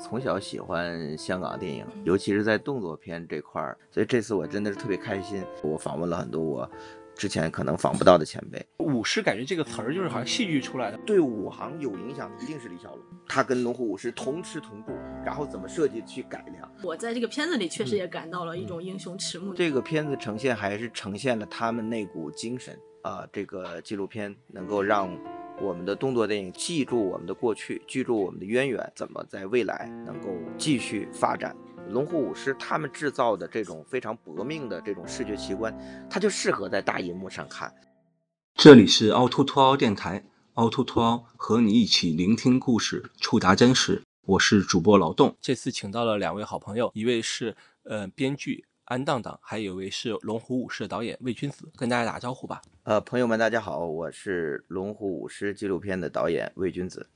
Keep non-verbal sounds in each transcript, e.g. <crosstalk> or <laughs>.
从小喜欢香港电影，尤其是在动作片这块儿，所以这次我真的是特别开心。我访问了很多我之前可能访不到的前辈。舞狮感觉这个词儿就是好像戏剧出来的，对武行有影响的一定是李小龙，他跟龙虎舞狮同吃同住，然后怎么设计去改良。我在这个片子里确实也感到了一种英雄迟暮。这个片子呈现还是呈现了他们那股精神啊，这个纪录片能够让。我们的动作电影记住我们的过去，记住我们的渊源，怎么在未来能够继续发展？龙虎武师他们制造的这种非常搏命的这种视觉奇观，它就适合在大银幕上看。这里是凹凸凸凹电台，凹凸凸凹和你一起聆听故事，触达真实。我是主播劳动，这次请到了两位好朋友，一位是呃编剧。安当当，还有一位是《龙虎武师》的导演魏君子，跟大家打个招呼吧。呃，朋友们，大家好，我是《龙虎武师》纪录片的导演魏君子。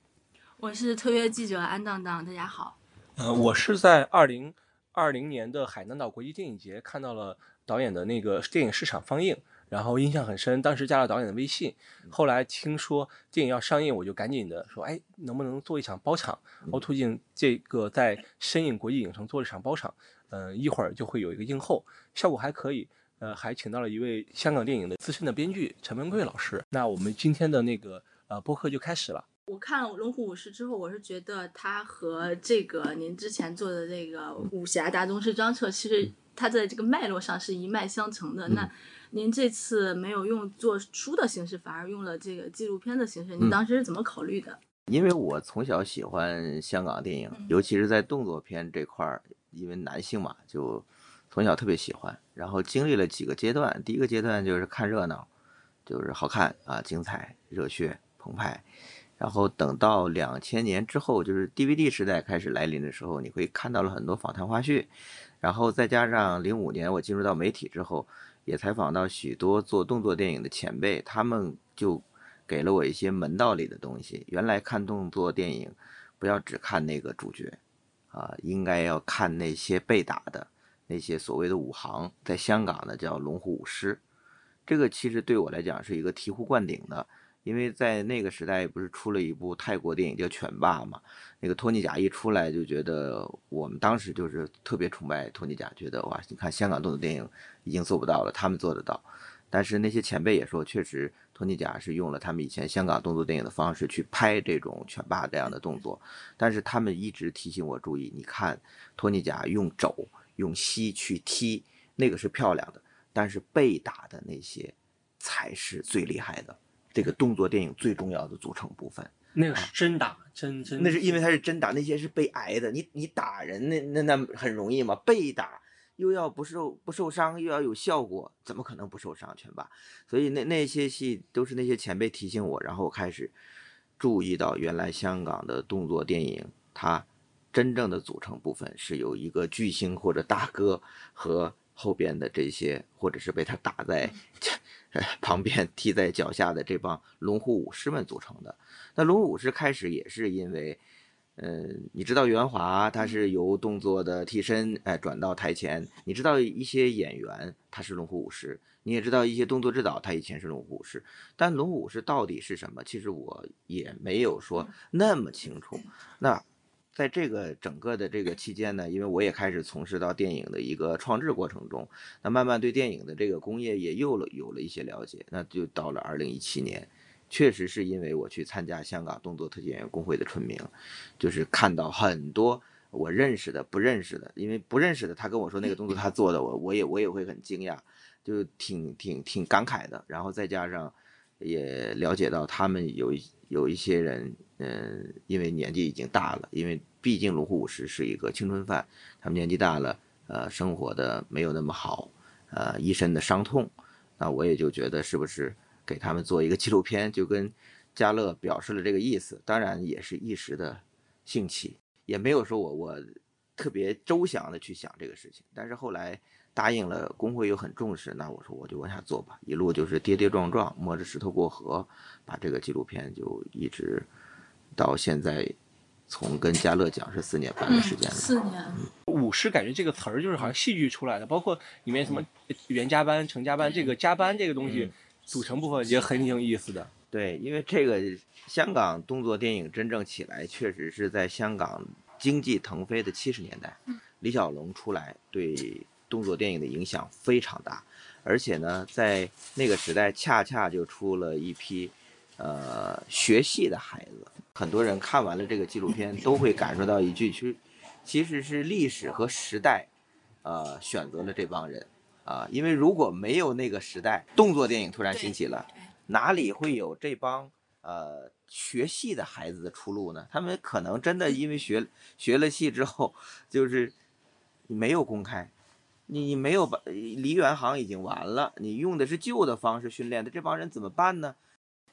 我是特约记者安当当，大家好。呃，我是在二零二零年的海南岛国际电影节看到了导演的那个电影市场放映，然后印象很深，当时加了导演的微信。后来听说电影要上映，我就赶紧的说，哎，能不能做一场包场？凹凸镜这个在深影国际影城做了一场包场。嗯，一会儿就会有一个映后，效果还可以。呃，还请到了一位香港电影的资深的编剧陈文贵老师。那我们今天的那个呃播客就开始了。我看了《龙虎武师》之后，我是觉得他和这个您之前做的这个武侠大宗师张彻，其实他在这个脉络上是一脉相承的。那您这次没有用做书的形式，反而用了这个纪录片的形式，您当时是怎么考虑的？因为我从小喜欢香港电影，尤其是在动作片这块儿。因为男性嘛，就从小特别喜欢，然后经历了几个阶段。第一个阶段就是看热闹，就是好看啊，精彩、热血、澎湃。然后等到两千年之后，就是 DVD 时代开始来临的时候，你会看到了很多访谈花絮。然后再加上零五年我进入到媒体之后，也采访到许多做动作电影的前辈，他们就给了我一些门道里的东西。原来看动作电影，不要只看那个主角。啊，应该要看那些被打的那些所谓的武行，在香港呢叫龙虎武师，这个其实对我来讲是一个醍醐灌顶的，因为在那个时代不是出了一部泰国电影叫《犬霸》嘛，那个托尼贾一出来就觉得我们当时就是特别崇拜托尼贾，觉得哇，你看香港动作电影已经做不到了，他们做得到。但是那些前辈也说，确实托尼贾是用了他们以前香港动作电影的方式去拍这种拳霸这样的动作，但是他们一直提醒我注意，你看托尼贾用肘用膝去踢，那个是漂亮的，但是被打的那些才是最厉害的，这个动作电影最重要的组成部分。那个是真打，真真。那是因为他是真打，那些是被挨的。你你打人那那那很容易吗？被打。又要不受不受伤，又要有效果，怎么可能不受伤？全吧。所以那那些戏都是那些前辈提醒我，然后我开始注意到，原来香港的动作电影，它真正的组成部分是由一个巨星或者大哥和后边的这些，或者是被他打在 <laughs> 旁边踢在脚下的这帮龙虎武师们组成的。那龙虎武师开始也是因为。嗯，你知道袁华他是由动作的替身哎转到台前，你知道一些演员他是龙虎武师，你也知道一些动作指导他以前是龙虎武师，但龙虎武师到底是什么？其实我也没有说那么清楚。那在这个整个的这个期间呢，因为我也开始从事到电影的一个创制过程中，那慢慢对电影的这个工业也有了有了一些了解，那就到了二零一七年。确实是因为我去参加香港动作特技演员工会的春茗，就是看到很多我认识的、不认识的，因为不认识的他跟我说那个动作他做的，我我也我也会很惊讶，就挺挺挺感慨的。然后再加上也了解到他们有有一些人，嗯，因为年纪已经大了，因为毕竟龙虎武师是一个青春饭，他们年纪大了，呃，生活的没有那么好，呃，一身的伤痛，那我也就觉得是不是？给他们做一个纪录片，就跟嘉乐表示了这个意思，当然也是一时的兴起，也没有说我我特别周详的去想这个事情。但是后来答应了，工会又很重视，那我说我就往下做吧，一路就是跌跌撞撞，摸着石头过河，把这个纪录片就一直到现在，从跟嘉乐讲是四年半的时间了。四年。舞狮感觉这个词儿就是好像戏剧出来的，包括里面什么袁加班、程加班，这个加班这个东西。组成部分也很有意思的，对，因为这个香港动作电影真正起来，确实是在香港经济腾飞的七十年代，李小龙出来对动作电影的影响非常大，而且呢，在那个时代恰恰就出了一批呃学戏的孩子。很多人看完了这个纪录片，都会感受到一句，其实其实是历史和时代，呃，选择了这帮人啊，因为如果没有那个时代，动作电影突然兴起了，哪里会有这帮呃学戏的孩子的出路呢？他们可能真的因为学学了戏之后，就是没有公开，你你没有把梨园行已经完了，你用的是旧的方式训练的这帮人怎么办呢？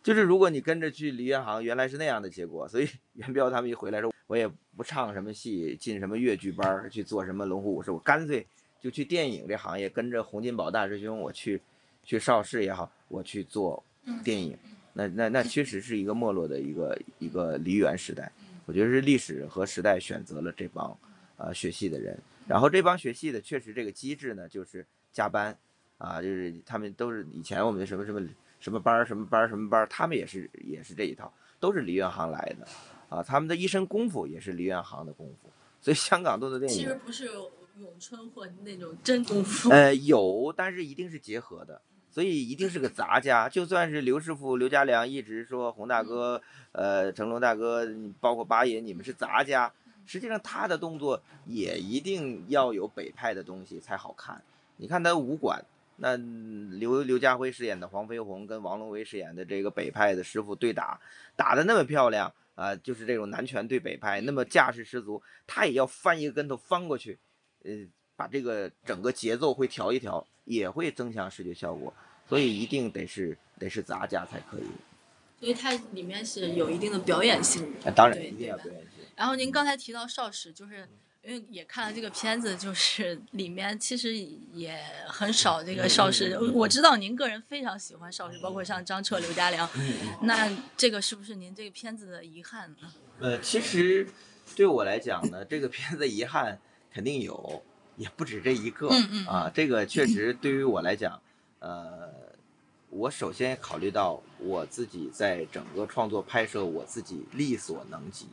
就是如果你跟着去梨园行，原来是那样的结果，所以 <laughs> 元彪他们一回来说，我也不唱什么戏，进什么越剧班去做什么龙虎武师，我干脆就去电影这行业，跟着洪金宝大师兄，我去去邵氏也好，我去做电影。那那那确实是一个没落的一个一个梨园时代，我觉得是历史和时代选择了这帮呃学戏的人，然后这帮学戏的确实这个机制呢，就是加班啊，就是他们都是以前我们的什么什么。什么班儿什么班儿什么班儿，他们也是也是这一套，都是梨园行来的，啊，他们的一身功夫也是梨园行的功夫，所以香港做的电影其实不是咏春或那种真功夫，呃，有，但是一定是结合的，所以一定是个杂家。就算是刘师傅刘家良一直说洪大哥，呃，成龙大哥，包括八爷，你们是杂家，实际上他的动作也一定要有北派的东西才好看。你看他武馆。那刘刘家辉饰演的黄飞鸿跟王龙威饰演的这个北派的师傅对打，打的那么漂亮啊，就是这种南拳对北派，那么架势十足，他也要翻一个跟头翻过去，呃，把这个整个节奏会调一调，也会增强视觉效果，所以一定得是得是杂家才可以。所以它里面是有一定的表演性的，当然一定要表演性。然后您刚才提到邵氏，就是。因为也看了这个片子，就是里面其实也很少这个邵氏。我知道您个人非常喜欢邵氏，包括像张彻、刘家良。那这个是不是您这个片子的遗憾呢？呃，其实对我来讲呢，这个片子遗憾肯定有，也不止这一个啊。这个确实对于我来讲，呃，我首先考虑到我自己在整个创作拍摄，我自己力所能及，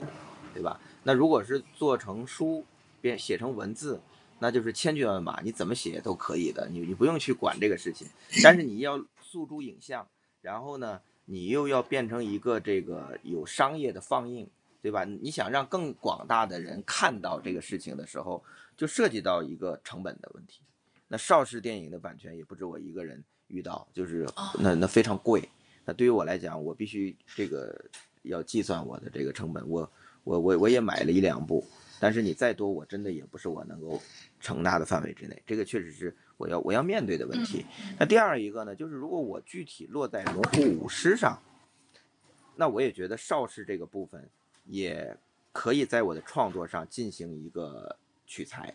对吧？那如果是做成书。编写成文字，那就是千军万马，你怎么写都可以的，你你不用去管这个事情。但是你要诉诸影像，然后呢，你又要变成一个这个有商业的放映，对吧？你想让更广大的人看到这个事情的时候，就涉及到一个成本的问题。那邵氏电影的版权也不止我一个人遇到，就是那那非常贵。那对于我来讲，我必须这个要计算我的这个成本。我我我我也买了一两部。但是你再多，我真的也不是我能够承纳的范围之内。这个确实是我要我要面对的问题。那第二一个呢，就是如果我具体落在龙虎舞狮上，那我也觉得邵氏这个部分也可以在我的创作上进行一个取材，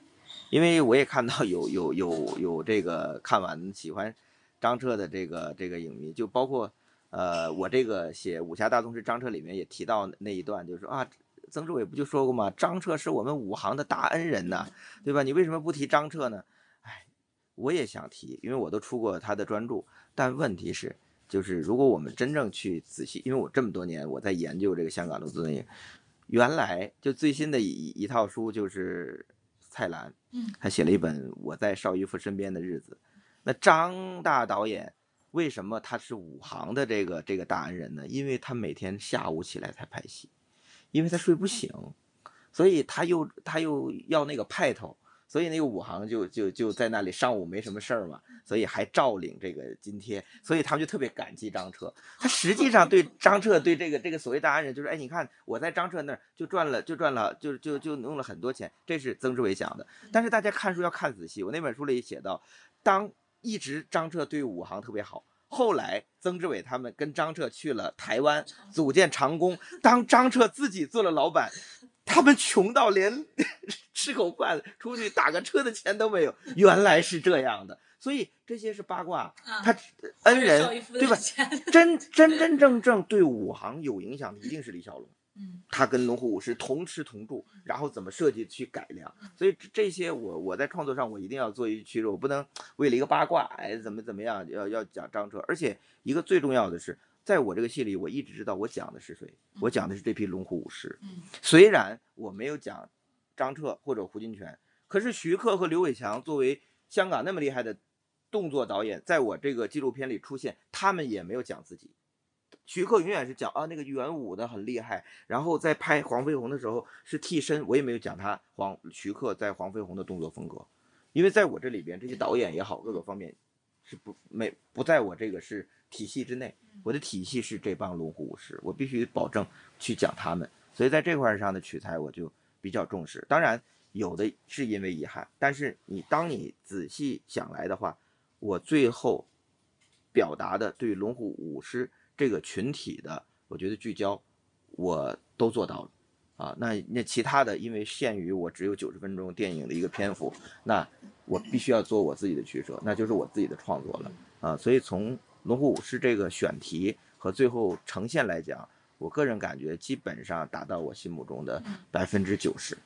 因为我也看到有有有有这个看完喜欢张彻的这个这个影迷，就包括呃我这个写武侠大宗师张彻里面也提到那一段，就是说啊。曾志伟不就说过吗？张彻是我们武行的大恩人呐，对吧？你为什么不提张彻呢？哎，我也想提，因为我都出过他的专著。但问题是，就是如果我们真正去仔细，因为我这么多年我在研究这个香港的电影，原来就最新的一一套书就是蔡澜，嗯，他写了一本《我在邵逸夫身边的日子》。那张大导演为什么他是武行的这个这个大恩人呢？因为他每天下午起来才拍戏。因为他睡不醒，所以他又他又要那个派头，所以那个武行就就就在那里上午没什么事儿嘛，所以还照领这个津贴，所以他们就特别感激张彻。他实际上对 <laughs> 张彻对这个这个所谓大恩人，就是哎，你看我在张彻那儿就赚了就赚了就就就弄了很多钱，这是曾志伟讲的。但是大家看书要看仔细，我那本书里写到，当一直张彻对武行特别好。后来，曾志伟他们跟张彻去了台湾，组建长工。当张彻自己做了老板，他们穷到连 <laughs> 吃口饭、出去打个车的钱都没有。原来是这样的，所以这些是八卦。他恩人对吧？真真真正正对武行有影响的，一定是李小龙。嗯，他跟龙虎武师同吃同住，然后怎么设计去改良，所以这些我我在创作上我一定要做一区分，我不能为了一个八卦，哎，怎么怎么样，要要讲张彻，而且一个最重要的是，在我这个戏里，我一直知道我讲的是谁，我讲的是这批龙虎武士。嗯，虽然我没有讲张彻或者胡金铨。可是徐克和刘伟强作为香港那么厉害的动作导演，在我这个纪录片里出现，他们也没有讲自己。徐克永远是讲啊那个元武的很厉害，然后在拍黄飞鸿的时候是替身，我也没有讲他黄徐克在黄飞鸿的动作风格，因为在我这里边这些导演也好，各个方面是不没不在我这个是体系之内，我的体系是这帮龙虎武师，我必须保证去讲他们，所以在这块上的取材我就比较重视。当然有的是因为遗憾，但是你当你仔细想来的话，我最后表达的对龙虎武师。这个群体的，我觉得聚焦，我都做到了，啊，那那其他的，因为限于我只有九十分钟电影的一个篇幅，那我必须要做我自己的取舍，那就是我自己的创作了，啊，所以从龙虎武士这个选题和最后呈现来讲，我个人感觉基本上达到我心目中的百分之九十。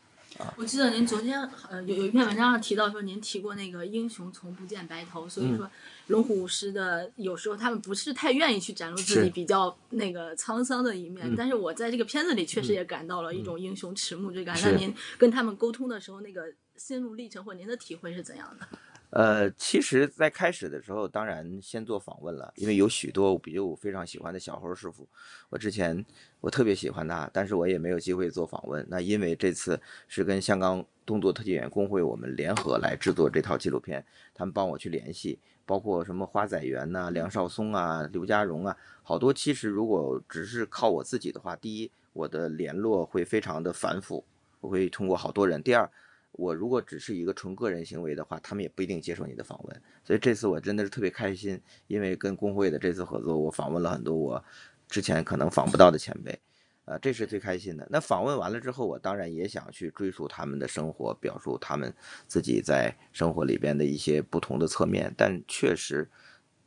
我记得您昨天呃有有一篇文章上提到说，您提过那个英雄从不见白头，所以说龙虎武师的有时候他们不是太愿意去展露自己比较那个沧桑的一面，但是我在这个片子里确实也感到了一种英雄迟暮之感。那您跟他们沟通的时候，那个心路历程或您的体会是怎样的？呃，其实，在开始的时候，当然先做访问了，因为有许多比如我非常喜欢的小猴师傅，我之前我特别喜欢他，但是我也没有机会做访问。那因为这次是跟香港动作特技员工会我们联合来制作这套纪录片，他们帮我去联系，包括什么花仔元呐、梁少松啊、刘家荣啊，好多。其实如果只是靠我自己的话，第一，我的联络会非常的繁复，我会通过好多人；第二。我如果只是一个纯个人行为的话，他们也不一定接受你的访问。所以这次我真的是特别开心，因为跟工会的这次合作，我访问了很多我之前可能访不到的前辈，呃，这是最开心的。那访问完了之后，我当然也想去追溯他们的生活，表述他们自己在生活里边的一些不同的侧面。但确实，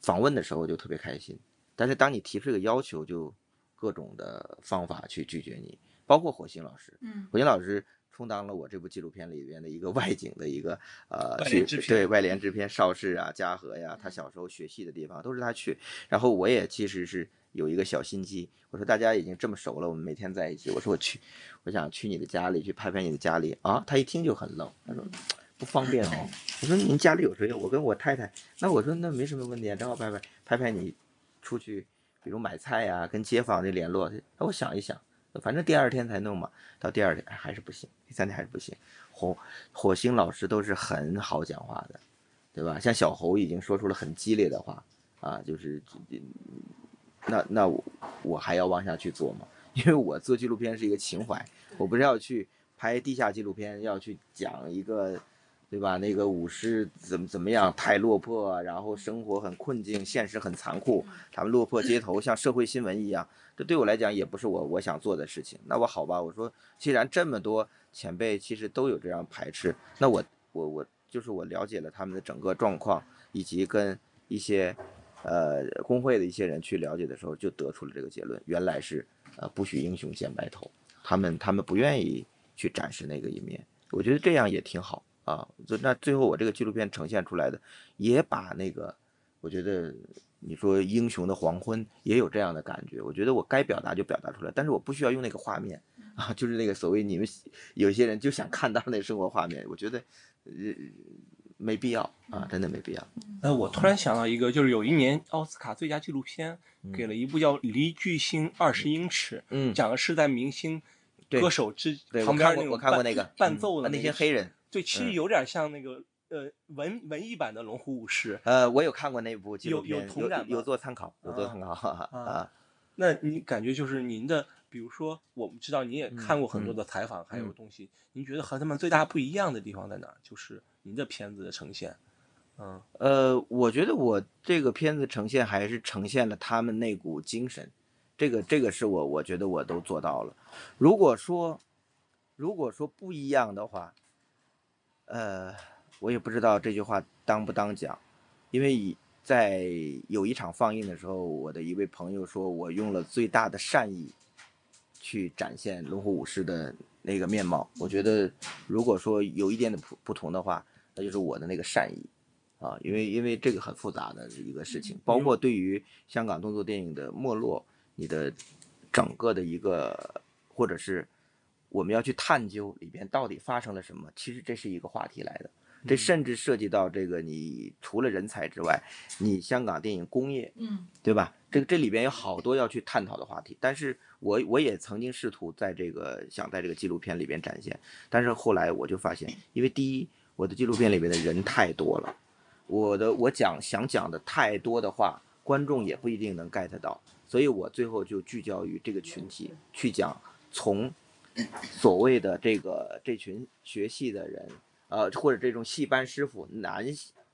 访问的时候就特别开心。但是当你提出这个要求，就各种的方法去拒绝你，包括火星老师，嗯，火星老师。充当了我这部纪录片里边的一个外景的一个呃，去对外联制片邵氏啊、嘉禾呀，他小时候学戏的地方都是他去。然后我也其实是有一个小心机，我说大家已经这么熟了，我们每天在一起，我说我去，我想去你的家里去拍拍你的家里啊。他一听就很愣，他说不方便哦。我说您家里有谁？我跟我太太。那我说那没什么问题啊，正好拍拍拍拍你出去，比如买菜呀，跟街坊的联络。那我想一想。反正第二天才弄嘛，到第二天还是不行，第三天还是不行。火火星老师都是很好讲话的，对吧？像小侯已经说出了很激烈的话啊，就是那那我我还要往下去做吗？因为我做纪录片是一个情怀，我不是要去拍地下纪录片，要去讲一个。对吧？那个武士怎么怎么样？太落魄，然后生活很困境，现实很残酷。他们落魄街 <laughs> 头，像社会新闻一样。这对我来讲也不是我我想做的事情。那我好吧，我说，既然这么多前辈其实都有这样排斥，那我我我就是我了解了他们的整个状况，以及跟一些呃工会的一些人去了解的时候，就得出了这个结论：原来是呃不许英雄见白头。他们他们不愿意去展示那个一面。我觉得这样也挺好。啊，就那最后我这个纪录片呈现出来的，也把那个，我觉得你说英雄的黄昏也有这样的感觉。我觉得我该表达就表达出来，但是我不需要用那个画面啊，就是那个所谓你们有些人就想看到那生活画面，我觉得呃没必要啊，真的没必要。呃，我突然想到一个，就是有一年奥斯卡最佳纪录片给了一部叫《离巨星二十英尺》，嗯，讲的是在明星歌手之旁边那种我看过那个伴奏的那些黑人。对，其实有点像那个呃文文艺版的《龙虎武师》。呃，我有看过那部纪录片，有同感有做参考，有做参考啊。那你感觉就是您的，比如说，我们知道你也看过很多的采访，还有东西，您觉得和他们最大不一样的地方在哪儿？就是您的片子的呈现。嗯，呃，我觉得我这个片子呈现还是呈现了他们那股精神，这个这个是我我觉得我都做到了。如果说如果说不一样的话。呃，我也不知道这句话当不当讲，因为在有一场放映的时候，我的一位朋友说我用了最大的善意去展现龙虎武师的那个面貌。我觉得，如果说有一点的不不同的话，那就是我的那个善意。啊，因为因为这个很复杂的一个事情，包括对于香港动作电影的没落，你的整个的一个或者是我们要去探究里边到底发生了什么。其实这是一个话题来的，这甚至涉及到这个你除了人才之外，你香港电影工业，嗯对吧？这个这里边有好多要去探讨的话题。但是我我也曾经试图在这个想在这个纪录片里边展现，但是后来我就发现，因为第一，我的纪录片里边的人太多了，我的我讲想讲的太多的话，观众也不一定能 get 到，所以我最后就聚焦于这个群体去讲，从所谓的这个这群学戏的人，呃，或者这种戏班师傅南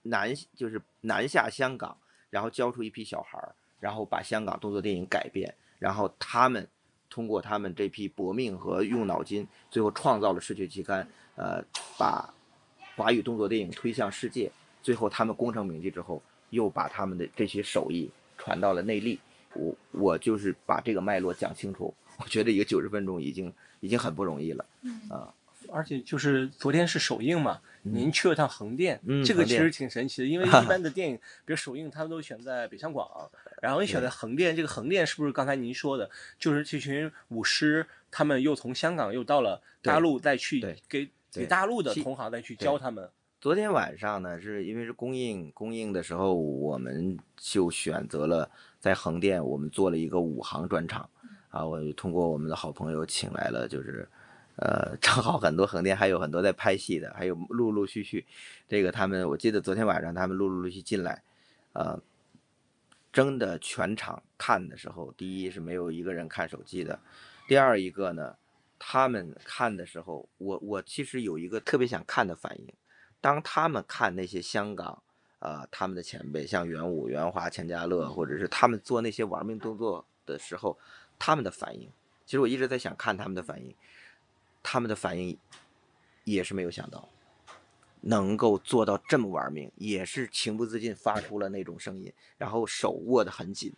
南就是南下香港，然后教出一批小孩儿，然后把香港动作电影改变，然后他们通过他们这批搏命和用脑筋，最后创造了视觉期刊，呃，把华语动作电影推向世界。最后他们功成名就之后，又把他们的这些手艺传到了内地。我我就是把这个脉络讲清楚，我觉得一个九十分钟已经已经很不容易了嗯啊。而且就是昨天是首映嘛，您去了趟横店，嗯这个其实挺神奇的，因为 <laughs> 一般的电影，比如首映他们都选在北上广，然后你选在横店，这个横店是不是刚才您说的，就是这群舞狮，他们又从香港又到了大陆，再去给给大陆的同行再去教他们。昨天晚上呢，是因为是公映，公映的时候我们就选择了在横店，我们做了一个武行专场，啊，我通过我们的好朋友请来了，就是，呃，正好很多横店还有很多在拍戏的，还有陆陆续续，这个他们我记得昨天晚上他们陆陆续续进来，呃，真的全场看的时候，第一是没有一个人看手机的，第二一个呢，他们看的时候，我我其实有一个特别想看的反应。当他们看那些香港，呃，他们的前辈，像袁武、袁华、钱嘉乐，或者是他们做那些玩命动作的时候，他们的反应，其实我一直在想看他们的反应，他们的反应也是没有想到，能够做到这么玩命，也是情不自禁发出了那种声音，然后手握得很紧。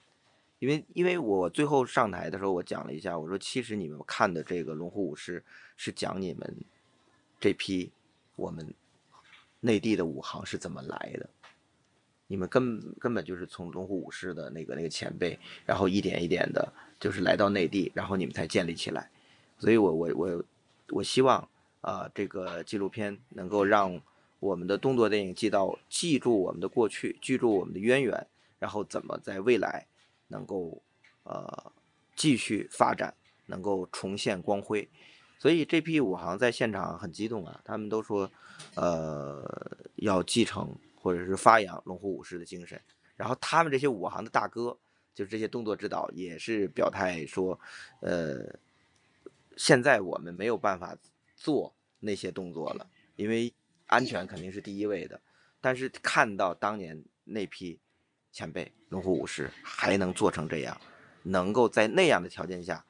因为，因为我最后上台的时候，我讲了一下，我说其实你们看的这个龙虎武师是讲你们这批我们内地的武行是怎么来的，你们根根本就是从龙虎武师的那个那个前辈，然后一点一点的，就是来到内地，然后你们才建立起来。所以我我我我希望啊、这个纪录片能够让我们的动作电影记到记住我们的过去，记住我们的渊源，然后怎么在未来能够呃继续发展，能够重现光辉。所以这批武行在现场很激动啊，他们都说，呃，要继承或者是发扬龙虎武士的精神。然后他们这些武行的大哥，就是这些动作指导，也是表态说，呃，现在我们没有办法做那些动作了，因为安全肯定是第一位的。但是看到当年那批前辈龙虎武士还能做成这样，能够在那样的条件下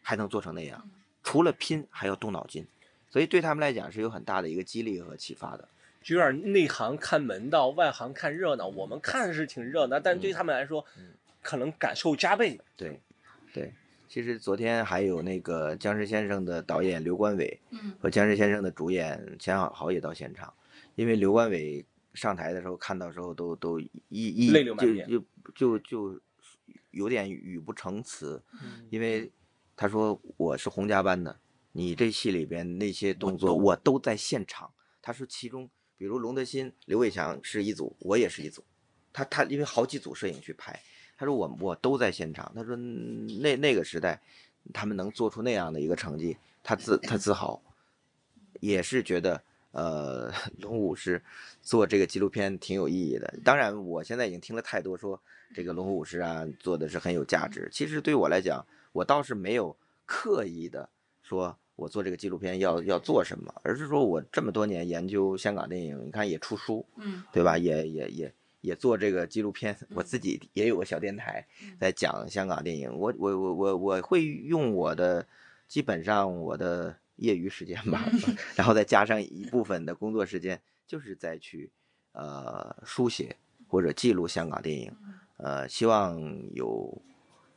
还能做成那样，除了拼还要动脑筋，所以对他们来讲是有很大的一个激励和启发的。就有点内行看门道，外行看热闹。我们看是挺热闹，但对他们来说，可能感受加倍。对，对。其实昨天还有那个《僵尸先生》的导演刘冠伟嗯和《僵尸先生》的主演钱好豪也到现场，因为刘冠伟上台的时候看到时候都都一一泪流满面就就就就有点语不成词，因为他说我是洪家班的，你这戏里边那些动作我都在现场。他说其中比如龙德新、刘伟强是一组，我也是一组。他他因为好几组摄影去拍，他说我我都在现场。他说那那个时代，他们能做出那样的一个成绩，他自他自豪，也是觉得呃 <laughs> 龙武师做这个纪录片挺有意义的。当然，我现在已经听了太多说这个龙虎武师啊做的是很有价值。其实对我来讲，我倒是没有刻意的说我做这个纪录片要要做什么，而是说我这么多年研究香港电影，你看也出书，嗯对吧？也也也也做这个纪录片，我自己也有个小电台嗯在讲香港电影。我我我我我会用我的基本上我的业余时间吧，<laughs> 然后再加上一部分的工作时间，就是再去呃书写或者记录香港电影。呃，希望有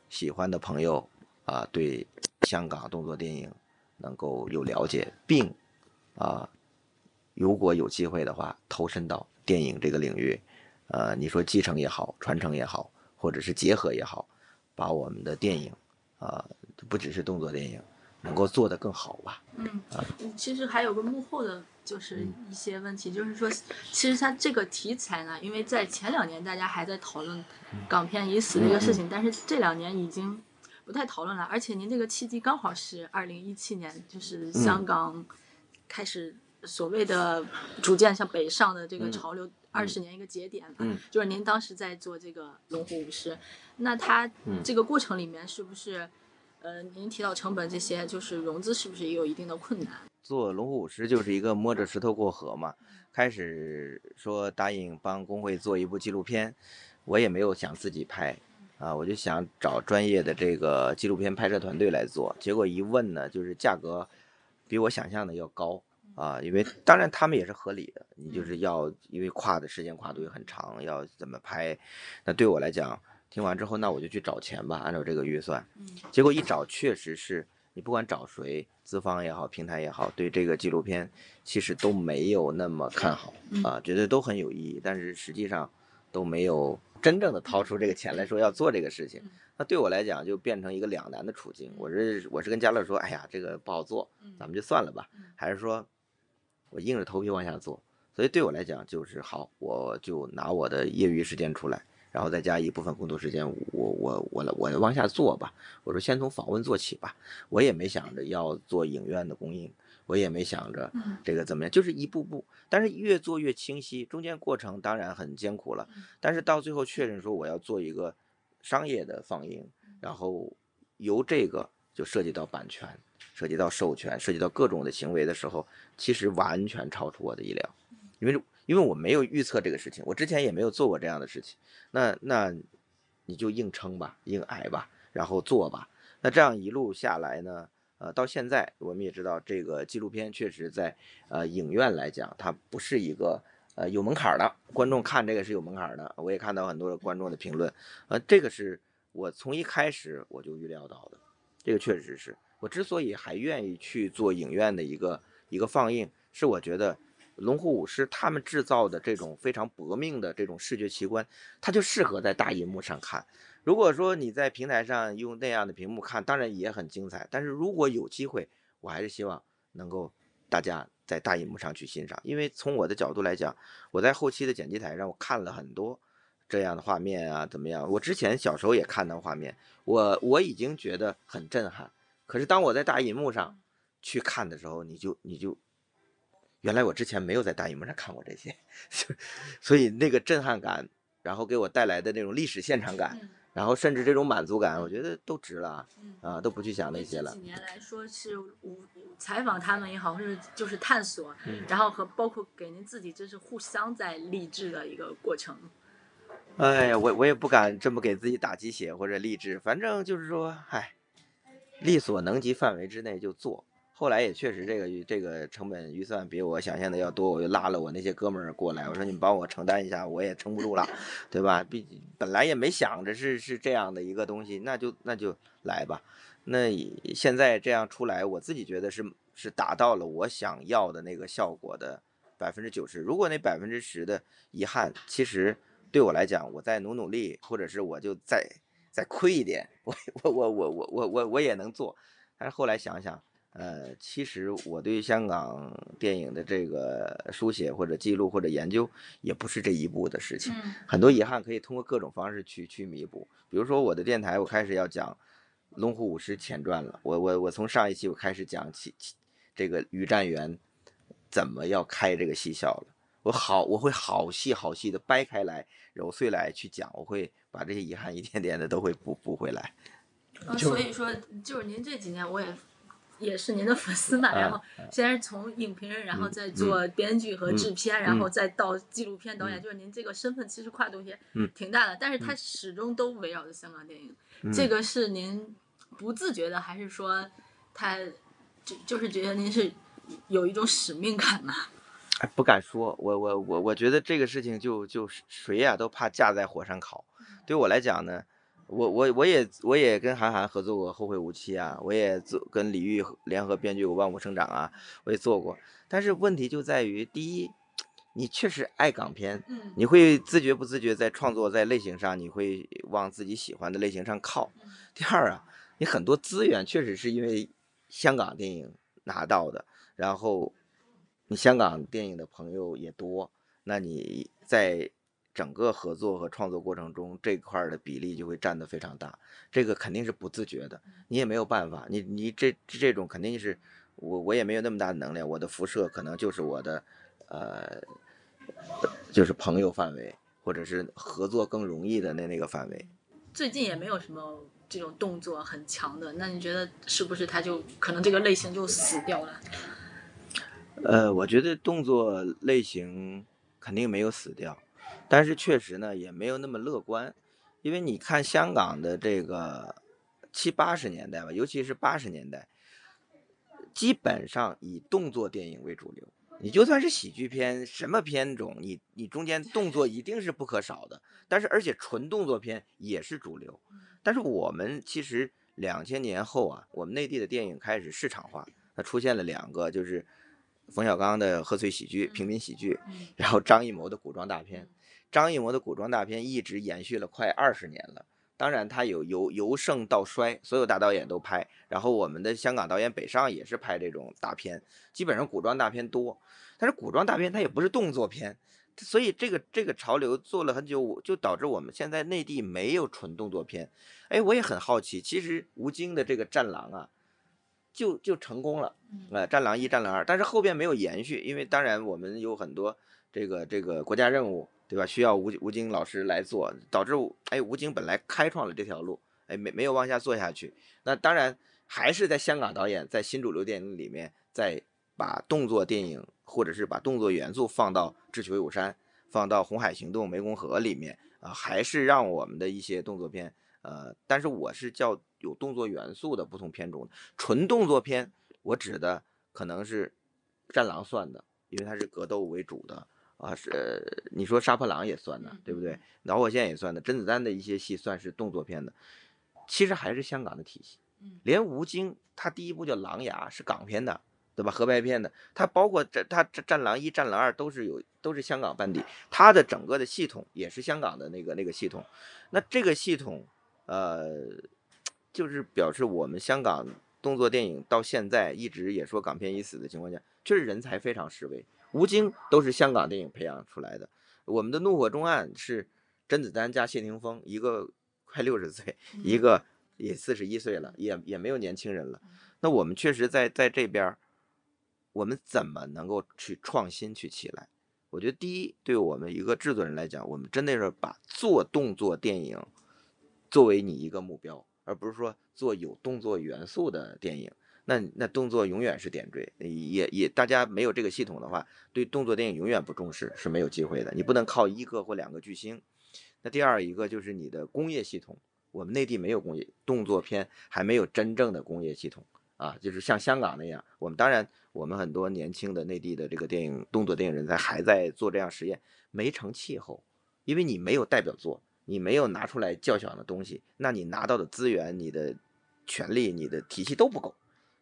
喜欢的朋友啊、对香港动作电影能够有了解，并啊、如果有机会的话，投身到电影这个领域，呃，你说继承也好，传承也好，或者是结合也好，把我们的电影啊、不只是动作电影，能够做得更好吧。嗯，啊其实还有个幕后的，就是一些问题，就是说，其实它这个题材呢，因为在前两年大家还在讨论港片已死的一个事情，但是这两年已经不太讨论了。而且您这个契机刚好是二零一七年，就是香港开始所谓的逐渐向北上的这个潮流二十年一个节点吧，嗯就是您当时在做这个龙虎舞狮，那它这个过程里面是不是？呃，您提到成本这些，就是融资是不是也有一定的困难？做龙虎舞狮就是一个摸着石头过河嘛。开始说答应帮工会做一部纪录片，我也没有想自己拍，啊，我就想找专业的这个纪录片拍摄团队来做。结果一问呢，就是价格比我想象的要高啊，因为当然他们也是合理的，你就是要因为跨的时间跨度也很长，要怎么拍，那对我来讲。听完之后，那我就去找钱吧，按照这个预算。嗯，结果一找，确实是你不管找谁，资方也好，平台也好，对这个纪录片其实都没有那么看好啊，觉得都很有意义，但是实际上都没有真正的掏出这个钱来说要做这个事情。那对我来讲，就变成一个两难的处境。我是我是跟家乐说，哎呀，这个不好做，咱们就算了吧。还是说我硬着头皮往下做？所以对我来讲，就是好，我就拿我的业余时间出来。然后再加一部分工作时间，我我我我往下做吧。我说先从访问做起吧。我也没想着要做影院的供应，我也没想着这个怎么样，就是一步步。但是越做越清晰，中间过程当然很艰苦了。但是到最后确认说我要做一个商业的放映，然后由这个就涉及到版权，涉及到授权，涉及到各种的行为的时候，其实完全超出我的意料，因为。因为我没有预测这个事情，我之前也没有做过这样的事情，那那你就硬撑吧，硬挨吧，然后做吧。那这样一路下来呢，呃，到现在我们也知道，这个纪录片确实在呃影院来讲，它不是一个呃有门槛的，观众看这个是有门槛的。我也看到很多观众的评论，呃，这个是我从一开始我就预料到的，这个确实是我之所以还愿意去做影院的一个一个放映，是我觉得。龙虎舞狮他们制造的这种非常搏命的这种视觉奇观，它就适合在大银幕上看。如果说你在平台上用那样的屏幕看，当然也很精彩。但是如果有机会，我还是希望能够大家在大银幕上去欣赏。因为从我的角度来讲，我在后期的剪辑台上我看了很多这样的画面啊，怎么样？我之前小时候也看到画面，我我已经觉得很震撼。可是当我在大银幕上去看的时候，你就你就。原来我之前没有在大荧幕上看过这些，<laughs> 所以那个震撼感，然后给我带来的那种历史现场感，然后甚至这种满足感，我觉得都值了啊，都不去想那些了。几年来说是采访他们也好，或者就是探索，然后和包括给您自己，这是互相在励志的一个过程。哎呀，我我也不敢这么给自己打鸡血或者励志，反正就是说，哎，力所能及范围之内就做。后来也确实，这个这个成本预算比我想象的要多，我就拉了我那些哥们儿过来，我说你们帮我承担一下，我也撑不住了，对吧？毕本来也没想着是是这样的一个东西，那就那就来吧。那现在这样出来，我自己觉得是是达到了我想要的那个效果的百分之九十。如果那百分之十的遗憾，其实对我来讲，我再努努力，或者是我就再再亏一点，我我我我我我我我也能做。但是后来想想。呃，其实我对香港电影的这个书写或者记录或者研究，也不是这一步的事情。很多遗憾可以通过各种方式去去弥补。比如说我的电台，我开始要讲《龙虎舞狮前传》了。我我我从上一期我开始讲起这个于占元怎么要开这个戏校了。我好，我会好细好细的掰开来揉碎来去讲。我会把这些遗憾一点点的都会补补回来。所以说，就是您这几年我也。也是您的粉丝嘛，然后先是从影评人，然后再做编剧和制片，然后再到纪录片导演，就是您这个身份其实跨度也挺大的，但是他始终都围绕着香港电影，这个是您不自觉的，还是说他就就是觉得您是有一种使命感嘛？哎，不敢说，我我我我觉得这个事情就就谁呀都怕架在火上烤，对我来讲呢。我我我也我也跟韩寒合作过《后会无期》啊，我也做跟李玉联合编剧过《万物生长》啊，我也做过。但是问题就在于，第一，你确实爱港片，你会自觉不自觉在创作在类型上，你会往自己喜欢的类型上靠。第二啊，你很多资源确实是因为香港电影拿到的，然后你香港电影的朋友也多，那你在整个合作和创作过程中这块儿的比例就会占得非常大，这个肯定是不自觉的，你也没有办法，你你这这种肯定是我我也没有那么大的能量，我的辐射可能就是我的呃就是朋友范围，或者是合作更容易的那那个范围。最近也没有什么这种动作很强的，那你觉得是不是他就可能这个类型就死掉了？呃，我觉得动作类型肯定没有死掉，但是确实呢也没有那么乐观，因为你看香港的这个七八十年代吧，尤其是八十年代，基本上以动作电影为主流。你就算是喜剧片，什么片种，你你中间动作一定是不可少的。但是而且纯动作片也是主流。但是我们其实两千年后啊，我们内地的电影开始市场化，它出现了两个，就是冯小刚的贺岁喜剧、平民喜剧，然后张艺谋的古装大片。张艺谋的古装大片一直延续了快二十年了。当然，他有由由盛到衰，所有大导演都拍。然后我们的香港导演北上也是拍这种大片，基本上古装大片多。但是古装大片它也不是动作片，所以这个这个潮流做了很久，就导致我们现在内地没有纯动作片。哎，我也很好奇，其实吴京的这个《战狼》啊，就就成功了，呃，《战狼一》《战狼二》，但是后边没有延续，因为当然我们有很多这个这个国家任务。对吧？需要吴吴京老师来做，导致哎，吴京本来开创了这条路，哎，没没有往下做下去。那当然还是在香港导演在新主流电影里面，再把动作电影或者是把动作元素放到《智取威虎山》、放到《红海行动》、《湄公河》里面啊，还是让我们的一些动作片，呃，但是我是叫有动作元素的不同片种，纯动作片，我指的可能是《战狼》算的，因为它是格斗为主的。啊，是你说杀破狼也算的，对不对？导火线也算的，甄子丹的一些戏算是动作片的，其实还是香港的体系。连吴京他第一部叫《狼牙》是港片的，对吧？合拍片的，他包括这他《战狼一》《战狼二》都是有都是香港班底，他的整个的系统也是香港的那个那个系统。那这个系统，呃，就是表示我们香港动作电影到现在一直也说港片已死的情况下，确实人才非常式微。吴京都是香港电影培养出来的，我们的《怒火中案》是甄子丹加谢霆锋，一个快六十岁，一个也四十一岁了，也也没有年轻人了。那我们确实在在这边，我们怎么能够去创新去起来？我觉得第一，对我们一个制作人来讲，我们真的是把做动作电影作为你一个目标，而不是说做有动作元素的电影。那那动作永远是点缀，也也大家没有这个系统的话，对动作电影永远不重视是没有机会的。你不能靠一个或两个巨星。那第二一个就是你的工业系统，我们内地没有工业动作片，还没有真正的工业系统啊，就是像香港那样。我们当然，我们很多年轻的内地的这个电影动作电影人才还在做这样实验，没成气候，因为你没有代表作，你没有拿出来较响的东西，那你拿到的资源、你的权利、你的体系都不够。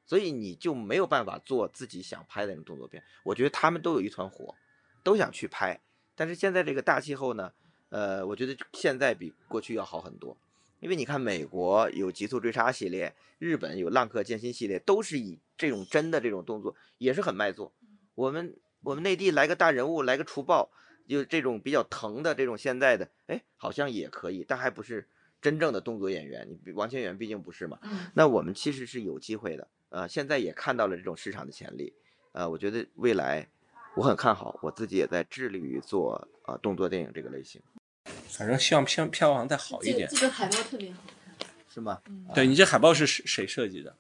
所以你就没有办法做自己想拍的那种动作片。我觉得他们都有一团火，都想去拍。但是现在这个大气候呢，呃，我觉得现在比过去要好很多。因为你看，美国有《极速追杀》系列，日本有《浪客剑心》系列，都是以这种真的这种动作，也是很卖座。我们我们内地来个大人物，来个除暴，就这种比较疼的这种现在的，哎，好像也可以，但还不是真正的动作演员。你王千源毕竟不是嘛。那我们其实是有机会的。呃，现在也看到了这种市场的潜力，呃，我觉得未来我很看好，我自己也在致力于做呃动作电影这个类型。反正希望票票房再好一点。这个海报特别好看，是吗？对你这海报是谁谁设计的？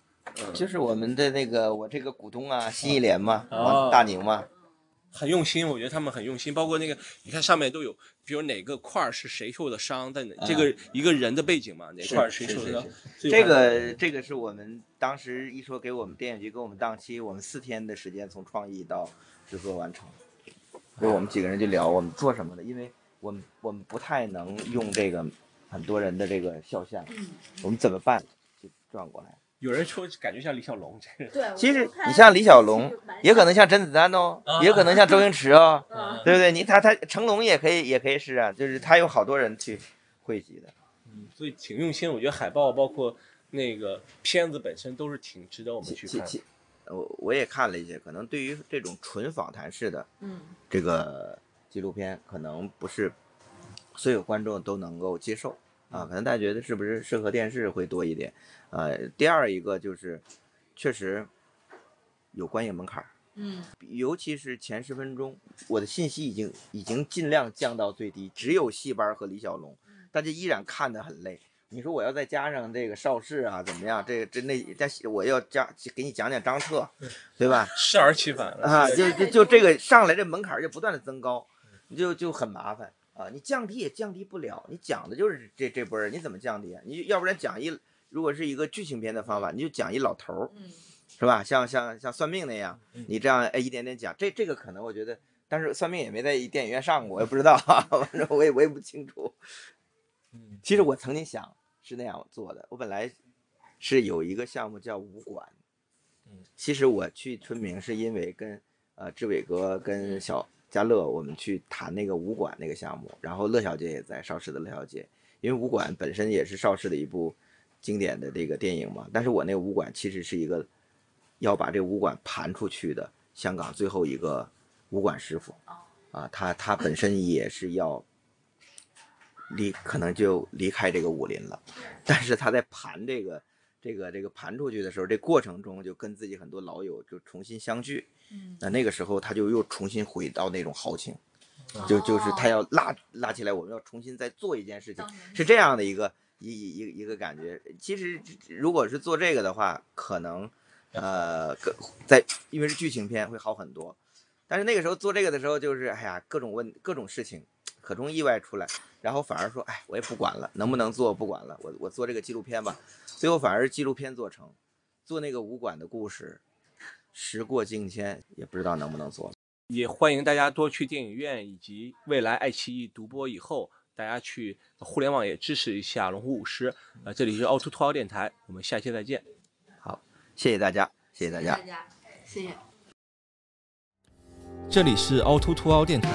就是我们的那个我这个股东啊，<laughs> 新一联嘛，哦大宁嘛。很用心，我觉得他们很用心，包括那个，你看上面都有，比如哪个块儿是谁受的伤，在哪、这个一个人的背景嘛，哪块儿谁受的伤，这个这个是我们当时一说给我们电影局给我们档期，我们四天的时间从创意到制作完成，所以我们几个人就聊我们做什么的，因为我们我们不太能用这个很多人的这个肖像，我们怎么办？就转过来。有人说感觉像李小龙这个，对，其实你像李小龙，也可能像甄子丹哦，啊也可能像周星驰哦，<laughs> 嗯对不对？你他他成龙也可以也可以是啊，就是他有好多人去汇集的。嗯，所以挺用心。我觉得海报包括那个片子本身都是挺值得我们去看。其其，我我也看了一些，可能对于这种纯访谈式的嗯这个纪录片，可能不是所有观众都能够接受啊，可能大家觉得是不是适合电视会多一点。呃，第二一个就是确实有观影门槛儿，嗯尤其是前十分钟，我的信息已经已经尽量降到最低，只有戏班和李小龙，大家依然看得很累。你说我要再加上这个邵氏啊，怎么样？这这那再我要加给你讲讲张彻，对吧？<laughs> 适而其反了啊，就就就这个上来这门槛儿就不断的增高，你就就很麻烦啊。你降低也降低不了，你讲的就是这这波人，你怎么降低啊？你要不然讲一，如果是一个剧情片的方法，你就讲一老头儿，嗯。是吧？像像像算命那样，你这样哎一点点讲，这这个可能我觉得，但是算命也没在电影院上过，我也不知道，<laughs> 反正我也我也不清楚。嗯。其实我曾经想是那样做的，我本来是有一个项目叫武馆，嗯，其实我去春明是因为跟呃志伟哥跟小嘉乐我们去谈那个武馆那个项目，然后乐小姐也在邵氏的乐小姐，因为武馆本身也是邵氏的一部经典的这个电影嘛，但是我那个武馆其实是一个要把这个武馆盘出去的香港最后一个武馆师傅啊，他他本身也是要离可能就离开这个武林了，<laughs> 但是他在盘这个这个这个盘出去的时候，这过程中就跟自己很多老友就重新相聚，嗯。那那个时候他就又重新回到那种豪情，就就是他要拉拉起来，我们要重新再做一件事情，是这样的一个一一一个一个感觉。其实如果是做这个的话，可能呃在因为是剧情片会好很多，但是那个时候做这个的时候，就是哎呀各种问各种事情，可中意外出来，然后反而说哎我也不管了，能不能做不管了，我我做这个纪录片吧，最后反而是纪录片做成，做那个武馆的故事，时过境迁，也不知道能不能做。也欢迎大家多去电影院，以及未来爱奇艺独播以后，大家去互联网也支持一下龙虎舞狮。呃，这里是凹凸凸凹电台，我们下期再见。好谢谢大家，谢谢大家大。家谢谢。这里是凹凸凸凹电台，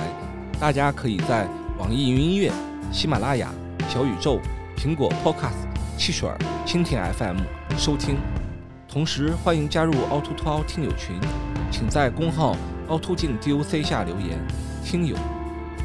大家可以在网易云音乐、喜马拉雅、小宇宙、苹果 Podcast、汽水儿、蜻蜓 FM 收听。同时，欢迎加入凹凸凸凹听友群，请在公号凹凸镜 DOC 下留言。听友，